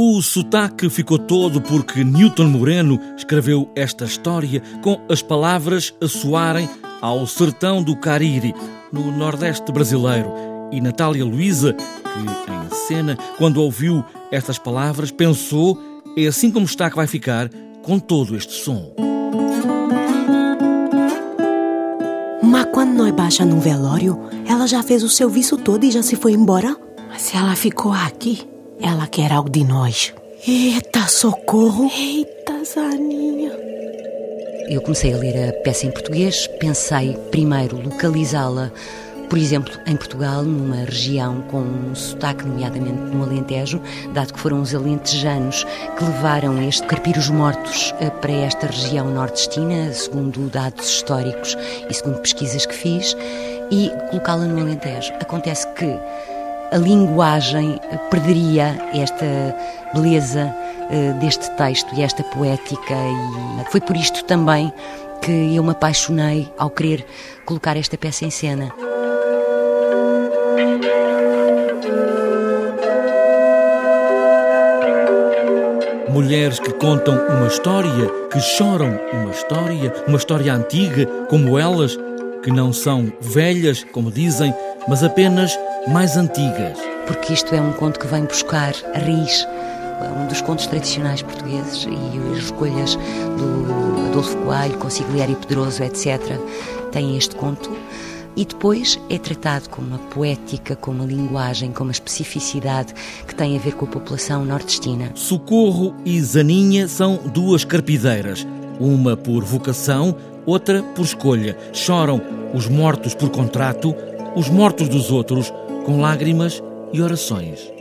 O sotaque ficou todo porque Newton Moreno escreveu esta história com as palavras a soarem ao sertão do Cariri, no Nordeste brasileiro. E Natália Luísa, que em cena, quando ouviu estas palavras, pensou: é assim como está que vai ficar com todo este som. Mas quando nós baixa num velório, ela já fez o serviço todo e já se foi embora? Mas se ela ficou aqui, ela quer algo de nós. Eita, socorro! Eita, Zaninha! Eu comecei a ler a peça em português, pensei primeiro localizá-la, por exemplo, em Portugal, numa região com um sotaque, nomeadamente no Alentejo, dado que foram os alentejanos que levaram este Carpiros Mortos eh, para esta região nordestina, segundo dados históricos e segundo pesquisas que fiz, e colocá-la no Alentejo. Acontece que a linguagem perderia esta beleza uh, deste texto e esta poética e foi por isto também que eu me apaixonei ao querer colocar esta peça em cena. Mulheres que contam uma história, que choram uma história, uma história antiga, como elas, que não são velhas, como dizem, mas apenas mais antigas. Porque isto é um conto que vem buscar a raiz, um dos contos tradicionais portugueses e as escolhas do Adolfo Coelho, Consigliere Pedroso, etc., têm este conto. E depois é tratado com uma poética, com uma linguagem, com uma especificidade que tem a ver com a população nordestina. Socorro e Zaninha são duas carpideiras, uma por vocação, outra por escolha. Choram os mortos por contrato, os mortos dos outros com lágrimas e orações.